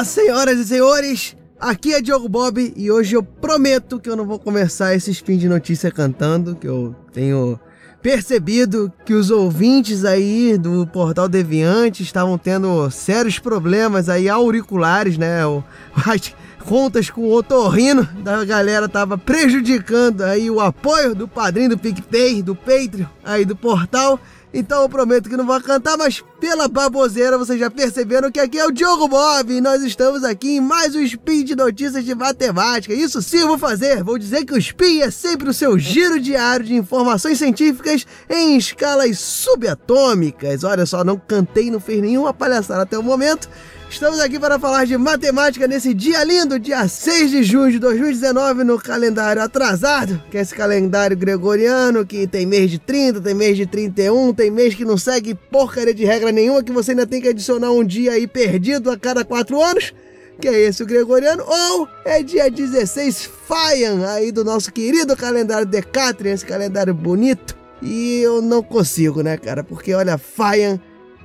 Olá, senhoras e senhores! Aqui é Diogo Bob e hoje eu prometo que eu não vou começar esse spin de notícia cantando, que eu tenho percebido que os ouvintes aí do Portal Deviante estavam tendo sérios problemas aí auriculares, né? As contas com o otorrino da galera tava prejudicando aí o apoio do padrinho do PicPay, do Patreon, aí do portal. Então eu prometo que não vou cantar, mas pela baboseira vocês já perceberam que aqui é o Diogo Bob e nós estamos aqui em mais um Spin de Notícias de Matemática. Isso sim eu vou fazer, vou dizer que o Spin é sempre o seu giro diário de informações científicas em escalas subatômicas. Olha só, não cantei, não fez nenhuma palhaçada até o momento. Estamos aqui para falar de matemática nesse dia lindo, dia 6 de junho de 2019, no calendário atrasado, que é esse calendário gregoriano que tem mês de 30, tem mês de 31, tem mês que não segue porcaria de regra nenhuma, que você ainda tem que adicionar um dia aí perdido a cada quatro anos que é esse o gregoriano, ou é dia 16 Faian, aí do nosso querido calendário Decatrian, esse calendário bonito. E eu não consigo, né, cara? Porque olha, Faian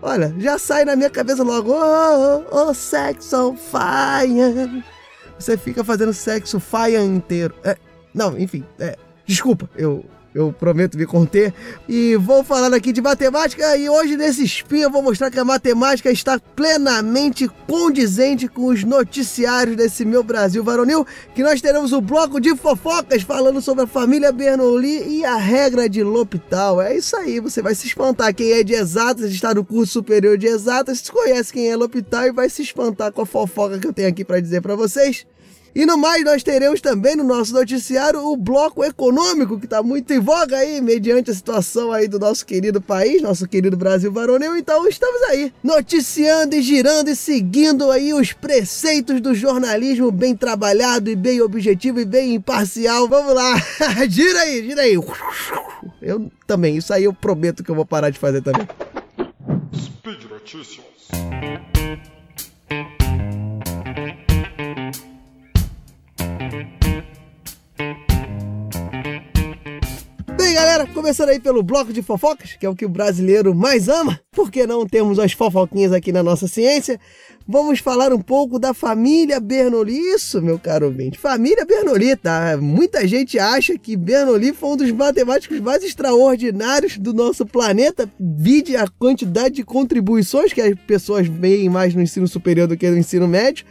Olha, já sai na minha cabeça logo, oh, oh, sexo fire. Você fica fazendo sexo fire inteiro. É, não, enfim, é, desculpa, eu eu prometo me conter. E vou falar aqui de matemática e hoje nesse spin eu vou mostrar que a matemática está plenamente condizente com os noticiários desse meu Brasil varonil, que nós teremos o bloco de fofocas falando sobre a família Bernoulli e a regra de L'Hopital. É isso aí, você vai se espantar. Quem é de exatas, está no curso superior de exatas, conhece quem é L'Hopital e vai se espantar com a fofoca que eu tenho aqui para dizer para vocês. E no mais, nós teremos também no nosso noticiário o bloco econômico, que está muito em voga aí, mediante a situação aí do nosso querido país, nosso querido Brasil varonil. Então estamos aí, noticiando e girando e seguindo aí os preceitos do jornalismo bem trabalhado e bem objetivo e bem imparcial. Vamos lá, gira aí, gira aí. Eu também, isso aí eu prometo que eu vou parar de fazer também. Speed Notícias. Galera, começando aí pelo bloco de fofocas, que é o que o brasileiro mais ama, porque não temos as fofoquinhas aqui na nossa ciência. Vamos falar um pouco da família Bernoulli. Isso, meu caro ouvinte, família Bernoulli, tá? Muita gente acha que Bernoulli foi um dos matemáticos mais extraordinários do nosso planeta. Vide a quantidade de contribuições que as pessoas veem mais no ensino superior do que no ensino médio.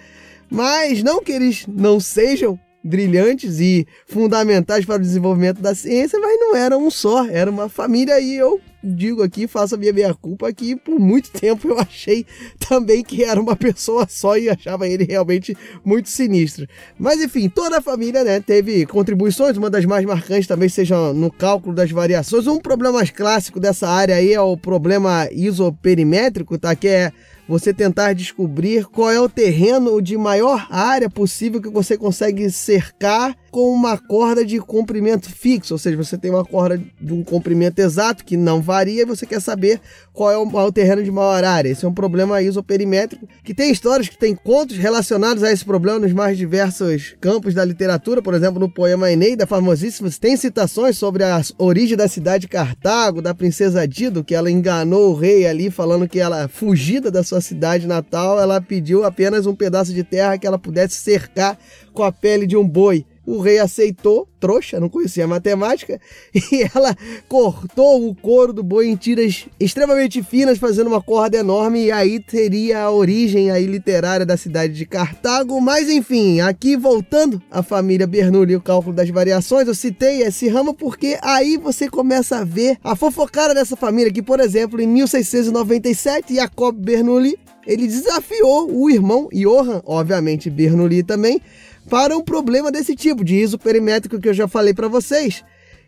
Mas não que eles não sejam brilhantes e fundamentais para o desenvolvimento da ciência, mas era um só, era uma família e eu digo aqui, faço a minha meia culpa que por muito tempo eu achei também que era uma pessoa só e achava ele realmente muito sinistro. Mas enfim, toda a família né, teve contribuições, uma das mais marcantes também seja no cálculo das variações. Um problema mais clássico dessa área aí é o problema isoperimétrico, tá? Que é você tentar descobrir qual é o terreno de maior área possível que você consegue cercar com uma corda de comprimento fixo, ou seja, você tem uma corda de um comprimento exato que não varia e você quer saber qual é o, o terreno de maior área. Esse é um problema isoperimétrico que tem histórias que tem contos relacionados a esse problema nos mais diversos campos da literatura, por exemplo, no poema Eneida, famosíssimo, tem citações sobre a origem da cidade de Cartago, da princesa Dido, que ela enganou o rei ali falando que ela fugida da sua cidade natal, ela pediu apenas um pedaço de terra que ela pudesse cercar com a pele de um boi. O rei aceitou, trouxa, não conhecia matemática, e ela cortou o couro do boi em tiras extremamente finas, fazendo uma corda enorme, e aí teria a origem aí literária da cidade de Cartago. Mas enfim, aqui voltando à família Bernoulli e o cálculo das variações, eu citei esse ramo porque aí você começa a ver a fofocada dessa família, que por exemplo, em 1697, Jacob Bernoulli ele desafiou o irmão Johann, obviamente Bernoulli também, para um problema desse tipo, de ISO perimétrico que eu já falei para vocês.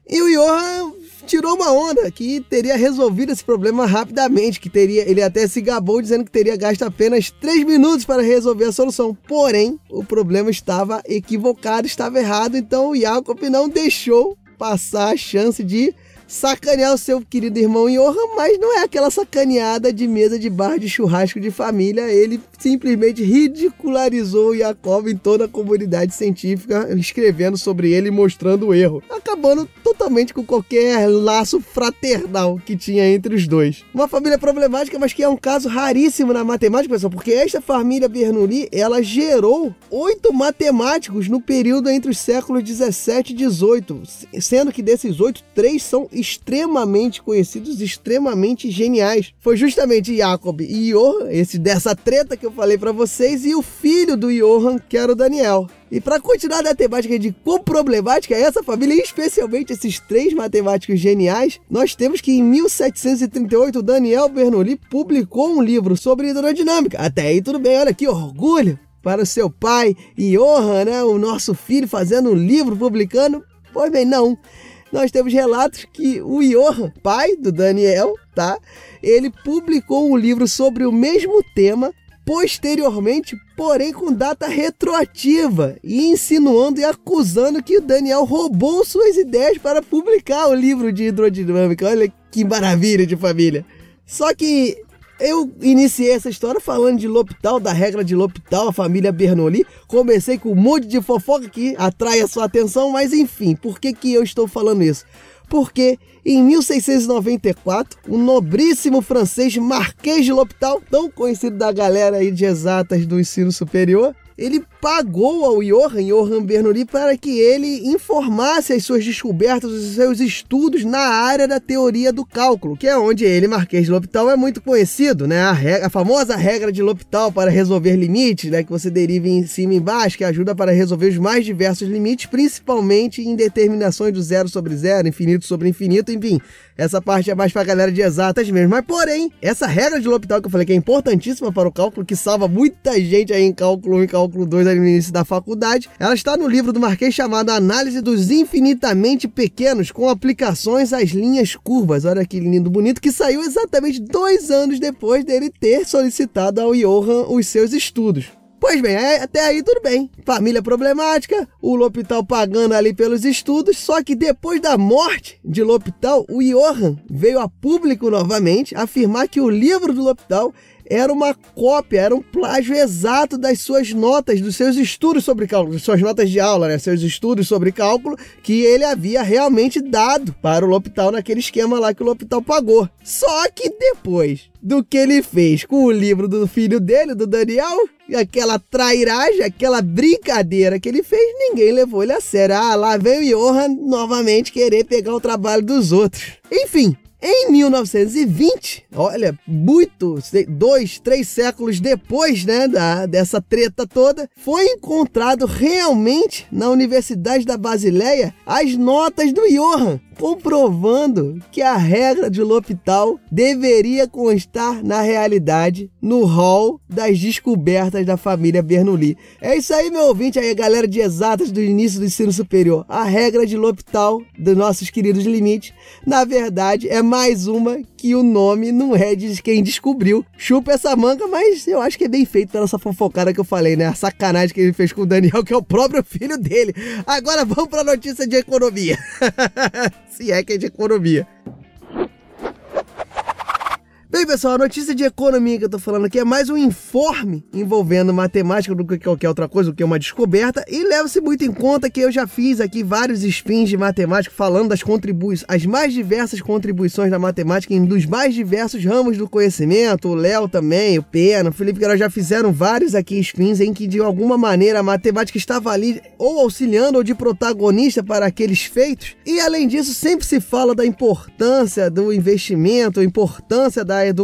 E o Johan tirou uma onda que teria resolvido esse problema rapidamente, que teria, ele até se gabou dizendo que teria gasto apenas 3 minutos para resolver a solução. Porém, o problema estava equivocado, estava errado, então o Jacob não deixou passar a chance de sacanear o seu querido irmão Johan, mas não é aquela sacaneada de mesa de bar de churrasco de família. Ele simplesmente ridicularizou Jacob em toda a comunidade científica, escrevendo sobre ele e mostrando o erro, acabando totalmente com qualquer laço fraternal que tinha entre os dois. Uma família problemática, mas que é um caso raríssimo na matemática, pessoal, porque esta família Bernoulli, ela gerou oito matemáticos no período entre os séculos 17 e 18, sendo que desses oito, três são extremamente conhecidos, extremamente geniais. Foi justamente Jacob e Johann, esse dessa treta que eu falei para vocês, e o filho do Johann, que era o Daniel. E para continuar na temática de quão problemática é essa família, especialmente esses três matemáticos geniais, nós temos que em 1738 Daniel Bernoulli publicou um livro sobre hidrodinâmica. Até aí tudo bem, olha que orgulho para o seu pai Johann, né, o nosso filho, fazendo um livro publicando. Pois bem, não nós temos relatos que o Johan, pai do Daniel, tá? Ele publicou um livro sobre o mesmo tema posteriormente, porém com data retroativa, e insinuando e acusando que o Daniel roubou suas ideias para publicar o livro de hidrodinâmica. Olha que maravilha de família. Só que eu iniciei essa história falando de L'Hopital, da regra de L'Hopital, a família Bernoulli. Comecei com um monte de fofoca que atrai a sua atenção, mas enfim, por que, que eu estou falando isso? Porque em 1694, o nobríssimo francês Marquês de L'Hopital, tão conhecido da galera aí de exatas do ensino superior, ele pagou ao Johann, Johann Bernoulli, para que ele informasse as suas descobertas, os seus estudos na área da teoria do cálculo, que é onde ele, Marquês de L'Hopital, é muito conhecido, né? A, regra, a famosa regra de L'Hopital para resolver limites, né? Que você deriva em cima e embaixo, que ajuda para resolver os mais diversos limites, principalmente em determinações do zero sobre zero, infinito sobre infinito, enfim. Essa parte é mais para a galera de exatas mesmo. Mas, porém, essa regra de L'Hopital que eu falei que é importantíssima para o cálculo, que salva muita gente aí em cálculo 1 e cálculo 2 no início da faculdade, ela está no livro do Marquês chamado Análise dos Infinitamente Pequenos com aplicações às linhas curvas. Olha que lindo, bonito, que saiu exatamente dois anos depois dele ter solicitado ao Johann os seus estudos. Pois bem, é, até aí tudo bem. Família problemática, o L'Hopital pagando ali pelos estudos, só que depois da morte de L'Hopital, o Johann veio a público novamente afirmar que o livro do L'Hopital era uma cópia, era um plágio exato das suas notas, dos seus estudos sobre cálculo, suas notas de aula, né? Seus estudos sobre cálculo que ele havia realmente dado para o L'Hopital naquele esquema lá que o L'Hopital pagou. Só que depois do que ele fez com o livro do filho dele, do Daniel, aquela trairagem, aquela brincadeira que ele fez, ninguém levou ele a sério. Ah, lá veio o Johan novamente querer pegar o trabalho dos outros. Enfim, em 1920, olha, muito, dois, três séculos depois, né, da, dessa treta toda, foi encontrado realmente na Universidade da Basileia as notas do Johann, comprovando que a regra de L'Hopital deveria constar na realidade no hall das descobertas da família Bernoulli. É isso aí, meu ouvinte, aí, galera de exatas do início do ensino superior. A regra de L'Hopital dos nossos queridos limites, na verdade, é mais uma que o nome não é de quem descobriu. Chupa essa manga, mas eu acho que é bem feito pela essa fofocada que eu falei, né? A sacanagem que ele fez com o Daniel, que é o próprio filho dele. Agora vamos para a notícia de economia. Se é que é de economia. Bem, pessoal, a notícia de economia que eu tô falando aqui é mais um informe envolvendo matemática do que qualquer outra coisa, do que uma descoberta, e leva-se muito em conta que eu já fiz aqui vários spins de matemática falando das contribuições, as mais diversas contribuições da matemática em dos mais diversos ramos do conhecimento. O Léo também, o Pena, o Felipe Guerra já fizeram vários aqui spins em que de alguma maneira a matemática estava ali ou auxiliando ou de protagonista para aqueles feitos. E além disso, sempre se fala da importância do investimento, a importância da educação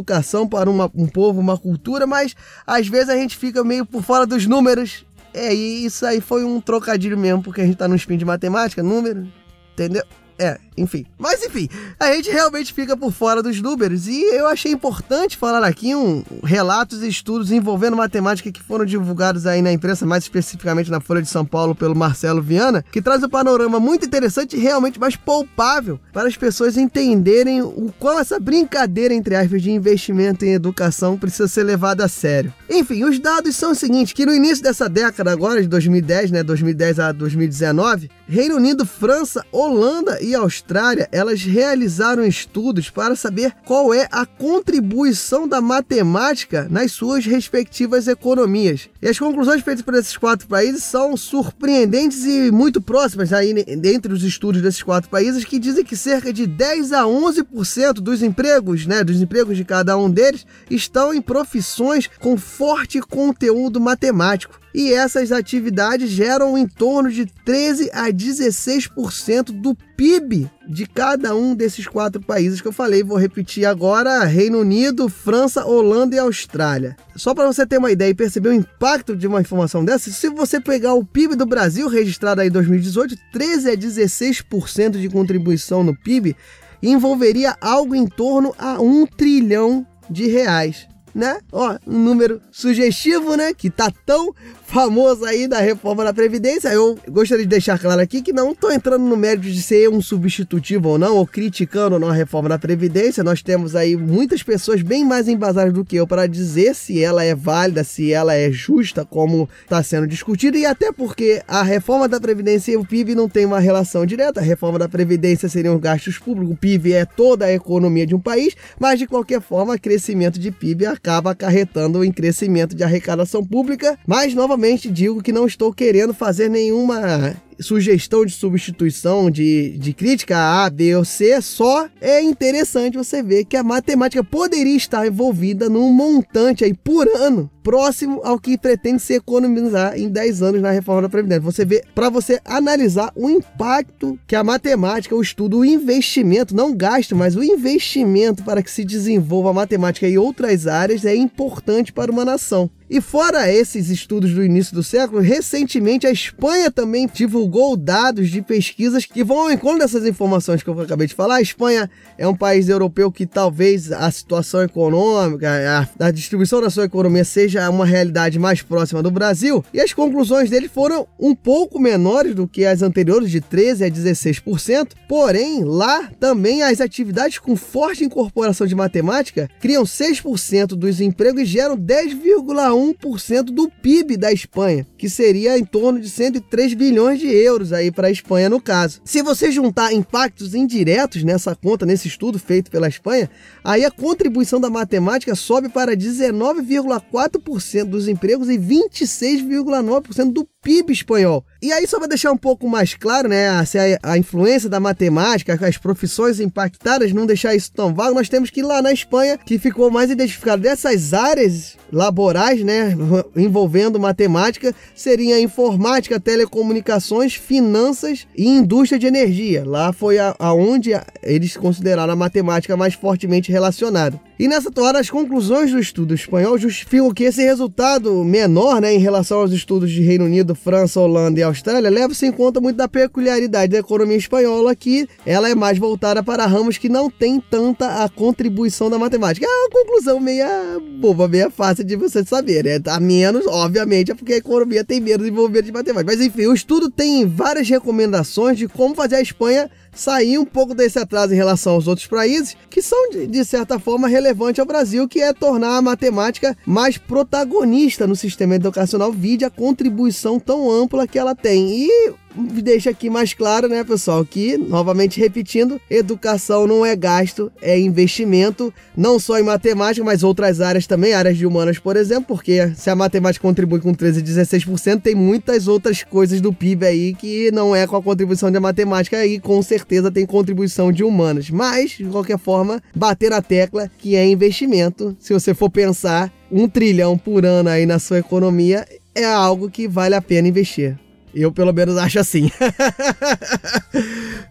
para uma, um povo, uma cultura, mas às vezes a gente fica meio por fora dos números. É, e isso aí foi um trocadilho mesmo, porque a gente tá no spin de matemática, número, entendeu? É, enfim. Mas enfim, a gente realmente fica por fora dos números e eu achei importante falar aqui um relatos e estudos envolvendo matemática que foram divulgados aí na imprensa, mais especificamente na Folha de São Paulo pelo Marcelo Viana, que traz um panorama muito interessante e realmente mais palpável para as pessoas entenderem o qual essa brincadeira entre aspas de investimento em educação precisa ser levada a sério. Enfim, os dados são os seguintes, que no início dessa década agora de 2010, né, 2010 a 2019, Reino Unido, França, Holanda e Austrália, elas realizaram estudos para saber qual é a contribuição da matemática nas suas respectivas economias. E as conclusões feitas por esses quatro países são surpreendentes e muito próximas aí entre os estudos desses quatro países que dizem que cerca de 10 a 11% dos empregos, né, dos empregos de cada um deles estão em profissões com forte conteúdo matemático e essas atividades geram em torno de 13 a 16% do PIB de cada um desses quatro países que eu falei. Vou repetir agora: Reino Unido, França, Holanda e Austrália. Só para você ter uma ideia e perceber o impacto de uma informação dessa, se você pegar o PIB do Brasil registrado aí em 2018, 13 a 16% de contribuição no PIB envolveria algo em torno a um trilhão de reais né? Ó, um número sugestivo, né? Que tá tão famoso aí da reforma da Previdência. Eu gostaria de deixar claro aqui que não estou entrando no mérito de ser um substitutivo ou não, ou criticando a reforma da Previdência. Nós temos aí muitas pessoas bem mais embasadas do que eu para dizer se ela é válida, se ela é justa, como está sendo discutido, e até porque a reforma da Previdência e o PIB não tem uma relação direta. A reforma da Previdência seriam gastos públicos, o PIB é toda a economia de um país, mas de qualquer forma, crescimento de PIB acaba acarretando em crescimento de arrecadação pública, mas novamente novamente digo que não estou querendo fazer nenhuma sugestão de substituição, de, de crítica a B ou C, só é interessante você ver que a matemática poderia estar envolvida num montante aí por ano próximo ao que pretende se economizar em 10 anos na reforma da Previdência. Você vê, para você analisar o impacto que a matemática, o estudo, o investimento, não gasto, mas o investimento para que se desenvolva a matemática e outras áreas é importante para uma nação. E fora esses estudos do início do século, recentemente a Espanha também divulgou dados de pesquisas que vão ao encontro dessas informações que eu acabei de falar. A Espanha é um país europeu que talvez a situação econômica, a, a distribuição da sua economia seja uma realidade mais próxima do Brasil, e as conclusões dele foram um pouco menores do que as anteriores, de 13% a 16%. Porém, lá também as atividades com forte incorporação de matemática criam 6% dos empregos e geram 10,1% 1% do PIB da Espanha, que seria em torno de 103 bilhões de euros aí para a Espanha no caso. Se você juntar impactos indiretos nessa conta, nesse estudo feito pela Espanha, aí a contribuição da matemática sobe para 19,4% dos empregos e 26,9% do PIB espanhol. E aí, só para deixar um pouco mais claro, né, a, a, influência da matemática, as profissões impactadas, não deixar isso tão vago, nós temos que ir lá na Espanha, que ficou mais identificado dessas áreas laborais, né, envolvendo matemática, seria informática, telecomunicações, finanças e indústria de energia. Lá foi aonde eles consideraram a matemática mais fortemente relacionada. E nessa toada, as conclusões do estudo espanhol justificam que esse resultado menor, né, em relação aos estudos de Reino Unido, França, Holanda e Austrália, leva-se em conta muito da peculiaridade da economia espanhola, que ela é mais voltada para ramos que não tem tanta a contribuição da matemática. É uma conclusão meia boba, meia fácil de você saber, né? A menos, obviamente, é porque a economia tem menos envolvimento de matemática. Mas enfim, o estudo tem várias recomendações de como fazer a Espanha sair um pouco desse atraso em relação aos outros países, que são, de, certa forma, relevantes ao Brasil, que é tornar a matemática mais protagonista no sistema educacional, vide a contribuição tão ampla que ela tem. E deixa aqui mais claro, né, pessoal, que, novamente repetindo, educação não é gasto, é investimento, não só em matemática, mas outras áreas também, áreas de humanas, por exemplo, porque se a matemática contribui com 13, 16%, tem muitas outras coisas do PIB aí que não é com a contribuição de matemática aí, com certeza tem contribuição de humanas. Mas, de qualquer forma, bater na tecla que é investimento, se você for pensar, um trilhão por ano aí na sua economia é algo que vale a pena investir. Eu, pelo menos, acho assim.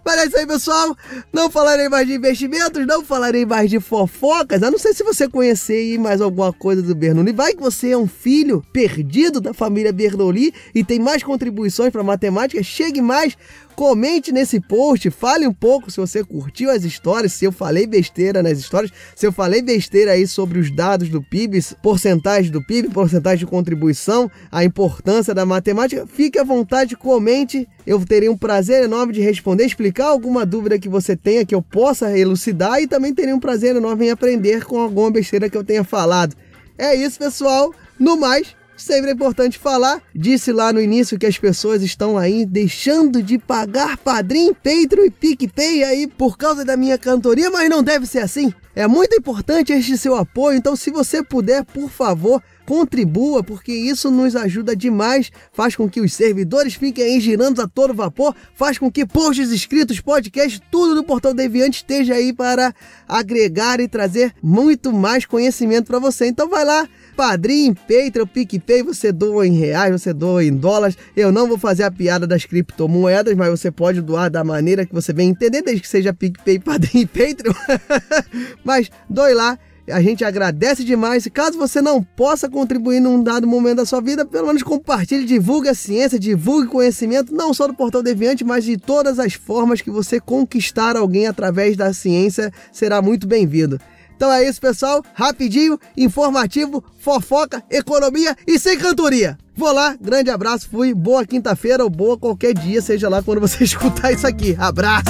Mas é isso aí, pessoal. Não falarei mais de investimentos, não falarei mais de fofocas. A não sei se você conhecer mais alguma coisa do Bernoulli. Vai que você é um filho perdido da família Bernoulli e tem mais contribuições para matemática. Chegue mais Comente nesse post, fale um pouco se você curtiu as histórias, se eu falei besteira nas histórias, se eu falei besteira aí sobre os dados do PIB, porcentagem do PIB, porcentagem de contribuição, a importância da matemática. Fique à vontade, comente. Eu terei um prazer enorme de responder, explicar alguma dúvida que você tenha que eu possa elucidar e também terei um prazer enorme em aprender com alguma besteira que eu tenha falado. É isso, pessoal. No mais, sempre é importante falar. Disse lá no início que as pessoas estão aí deixando de pagar Padrim, Patreon e PicPay aí por causa da minha cantoria, mas não deve ser assim. É muito importante este seu apoio, então se você puder, por favor, contribua, porque isso nos ajuda demais, faz com que os servidores fiquem aí girando a todo vapor, faz com que posts escritos, podcasts, tudo do Portal Deviante esteja aí para agregar e trazer muito mais conhecimento para você. Então vai lá, Padrim, Patreon, PicPay, você doa em reais, você doa em dólares. Eu não vou fazer a piada das criptomoedas, mas você pode doar da maneira que você bem entender, desde que seja PicPay, Padrim e Patreon. mas doe lá a gente agradece demais. Caso você não possa contribuir num dado momento da sua vida, pelo menos compartilhe, divulgue a ciência, divulgue conhecimento, não só do Portal Deviante, mas de todas as formas que você conquistar alguém através da ciência será muito bem-vindo. Então é isso, pessoal. Rapidinho, informativo, fofoca, economia e sem cantoria. Vou lá, grande abraço, fui. Boa quinta-feira ou boa qualquer dia, seja lá quando você escutar isso aqui. Abraço!